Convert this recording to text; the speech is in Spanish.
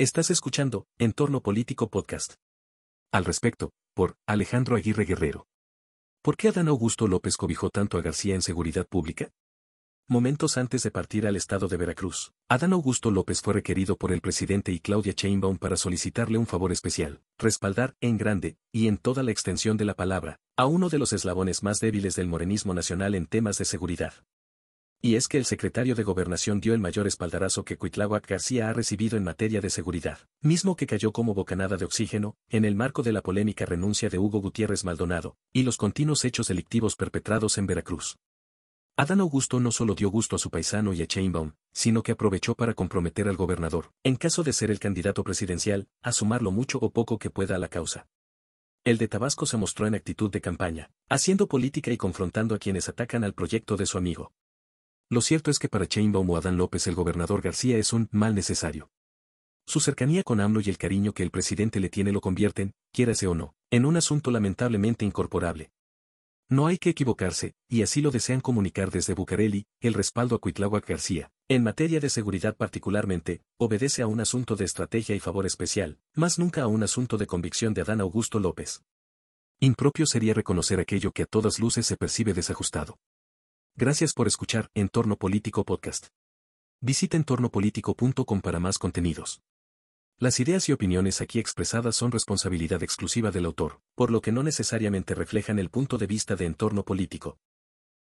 Estás escuchando Entorno Político Podcast. Al respecto, por Alejandro Aguirre Guerrero. ¿Por qué Adán Augusto López cobijó tanto a García en seguridad pública? Momentos antes de partir al estado de Veracruz, Adán Augusto López fue requerido por el presidente y Claudia Sheinbaum para solicitarle un favor especial, respaldar, en grande, y en toda la extensión de la palabra, a uno de los eslabones más débiles del morenismo nacional en temas de seguridad. Y es que el secretario de Gobernación dio el mayor espaldarazo que Cuitláhuac García ha recibido en materia de seguridad, mismo que cayó como bocanada de oxígeno, en el marco de la polémica renuncia de Hugo Gutiérrez Maldonado, y los continuos hechos delictivos perpetrados en Veracruz. Adán Augusto no solo dio gusto a su paisano y a Chainbaum, sino que aprovechó para comprometer al gobernador, en caso de ser el candidato presidencial, a sumar lo mucho o poco que pueda a la causa. El de Tabasco se mostró en actitud de campaña, haciendo política y confrontando a quienes atacan al proyecto de su amigo. Lo cierto es que para Chainbaum o Adán López el gobernador García es un mal necesario. Su cercanía con AMLO y el cariño que el presidente le tiene lo convierten, quiérase o no, en un asunto lamentablemente incorporable. No hay que equivocarse, y así lo desean comunicar desde Bucareli, el respaldo a Cuitláhuac García, en materia de seguridad particularmente, obedece a un asunto de estrategia y favor especial, más nunca a un asunto de convicción de Adán Augusto López. Impropio sería reconocer aquello que a todas luces se percibe desajustado. Gracias por escuchar Entorno Político Podcast. Visita entornopolítico.com para más contenidos. Las ideas y opiniones aquí expresadas son responsabilidad exclusiva del autor, por lo que no necesariamente reflejan el punto de vista de entorno político.